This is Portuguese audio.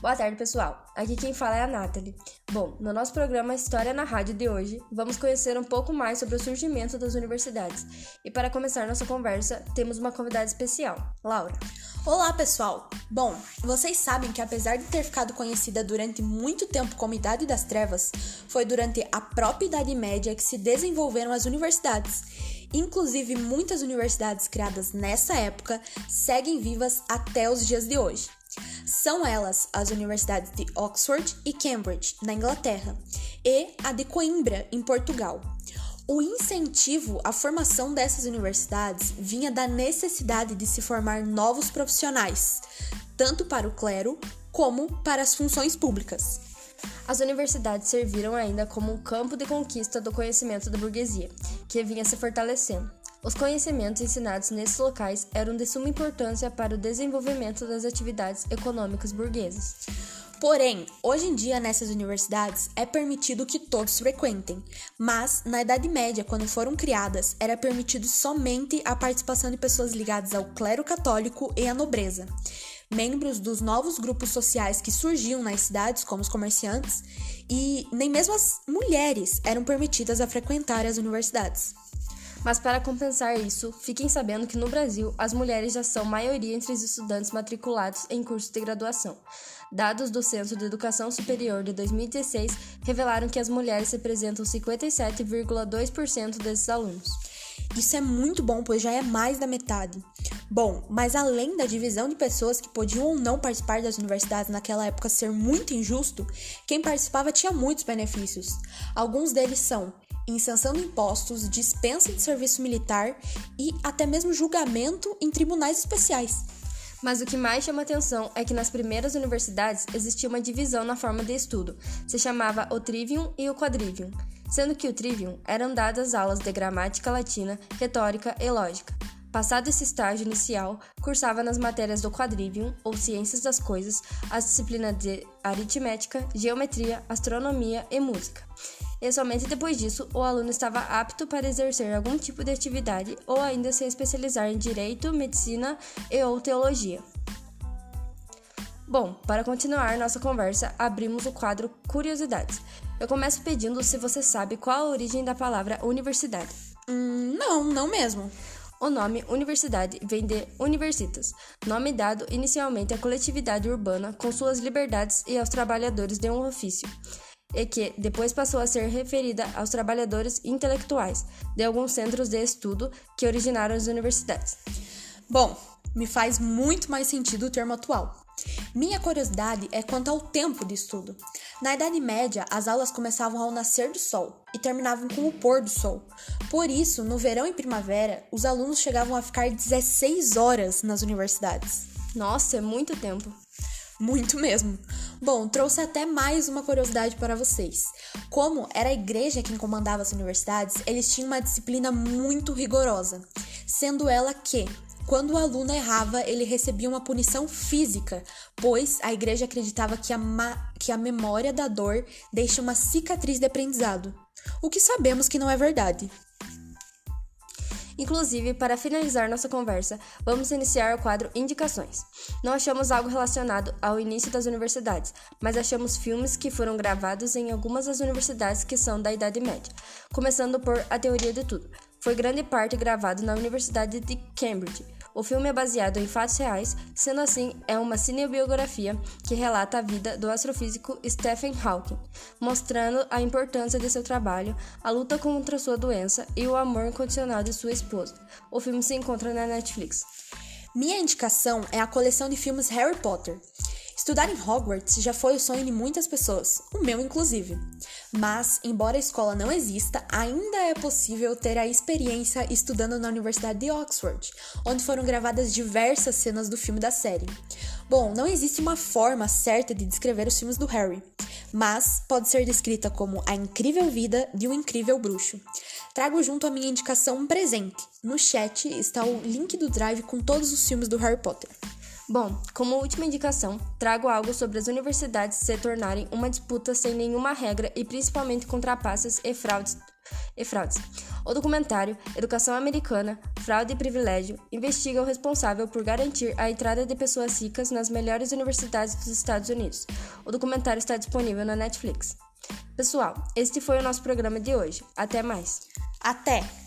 Boa tarde, pessoal. Aqui quem fala é a Nathalie. Bom, no nosso programa História na Rádio de hoje, vamos conhecer um pouco mais sobre o surgimento das universidades. E para começar nossa conversa, temos uma convidada especial, Laura. Olá, pessoal! Bom, vocês sabem que apesar de ter ficado conhecida durante muito tempo como Idade das Trevas, foi durante a própria Idade Média que se desenvolveram as universidades. Inclusive, muitas universidades criadas nessa época seguem vivas até os dias de hoje. São elas as universidades de Oxford e Cambridge, na Inglaterra, e a de Coimbra, em Portugal. O incentivo à formação dessas universidades vinha da necessidade de se formar novos profissionais, tanto para o clero como para as funções públicas. As universidades serviram ainda como um campo de conquista do conhecimento da burguesia, que vinha se fortalecendo. Os conhecimentos ensinados nesses locais eram de suma importância para o desenvolvimento das atividades econômicas burguesas. Porém, hoje em dia nessas universidades é permitido que todos frequentem, mas na Idade Média, quando foram criadas, era permitido somente a participação de pessoas ligadas ao clero católico e à nobreza. Membros dos novos grupos sociais que surgiam nas cidades, como os comerciantes, e nem mesmo as mulheres eram permitidas a frequentar as universidades. Mas para compensar isso, fiquem sabendo que no Brasil as mulheres já são maioria entre os estudantes matriculados em cursos de graduação. Dados do Centro de Educação Superior de 2016 revelaram que as mulheres representam 57,2% desses alunos. Isso é muito bom, pois já é mais da metade. Bom, mas além da divisão de pessoas que podiam ou não participar das universidades naquela época ser muito injusto, quem participava tinha muitos benefícios. Alguns deles são isenção de impostos, dispensa de serviço militar e até mesmo julgamento em tribunais especiais. Mas o que mais chama atenção é que nas primeiras universidades existia uma divisão na forma de estudo. Se chamava o trivium e o quadrivium, sendo que o trivium eram dadas aulas de gramática latina, retórica e lógica. Passado esse estágio inicial, cursava nas matérias do quadrivium, ou ciências das coisas, as disciplinas de aritmética, geometria, astronomia e música. E somente depois disso, o aluno estava apto para exercer algum tipo de atividade ou ainda se especializar em direito, medicina e ou teologia. Bom, para continuar nossa conversa, abrimos o quadro Curiosidades. Eu começo pedindo se você sabe qual a origem da palavra universidade. Hum, não, não mesmo. O nome universidade vem de universitas, nome dado inicialmente à coletividade urbana com suas liberdades e aos trabalhadores de um ofício, e que depois passou a ser referida aos trabalhadores intelectuais de alguns centros de estudo que originaram as universidades. Bom, me faz muito mais sentido o termo atual. Minha curiosidade é quanto ao tempo de estudo. Na Idade Média, as aulas começavam ao nascer do sol e terminavam com o pôr do sol. Por isso, no verão e primavera, os alunos chegavam a ficar 16 horas nas universidades. Nossa, é muito tempo. Muito mesmo. Bom, trouxe até mais uma curiosidade para vocês. Como era a igreja quem comandava as universidades, eles tinham uma disciplina muito rigorosa, sendo ela que quando o aluno errava, ele recebia uma punição física, pois a igreja acreditava que a, que a memória da dor deixa uma cicatriz de aprendizado. O que sabemos que não é verdade. Inclusive, para finalizar nossa conversa, vamos iniciar o quadro Indicações. Não achamos algo relacionado ao início das universidades, mas achamos filmes que foram gravados em algumas das universidades que são da Idade Média, começando por A Teoria de Tudo. Foi grande parte gravado na Universidade de Cambridge o filme é baseado em fatos reais, sendo assim, é uma cinebiografia que relata a vida do astrofísico Stephen Hawking, mostrando a importância de seu trabalho, a luta contra sua doença e o amor incondicional de sua esposa. O filme se encontra na Netflix. Minha indicação é a coleção de filmes Harry Potter. Estudar em Hogwarts já foi o sonho de muitas pessoas, o meu inclusive. Mas, embora a escola não exista, ainda é possível ter a experiência estudando na Universidade de Oxford, onde foram gravadas diversas cenas do filme da série. Bom, não existe uma forma certa de descrever os filmes do Harry, mas pode ser descrita como a incrível vida de um incrível bruxo. Trago junto a minha indicação um presente. No chat está o link do Drive com todos os filmes do Harry Potter. Bom, como última indicação, trago algo sobre as universidades se tornarem uma disputa sem nenhuma regra e principalmente com trapaças e fraudes e fraudes. O documentário Educação Americana, Fraude e Privilégio investiga o responsável por garantir a entrada de pessoas ricas nas melhores universidades dos Estados Unidos. O documentário está disponível na Netflix. Pessoal, este foi o nosso programa de hoje. Até mais. Até!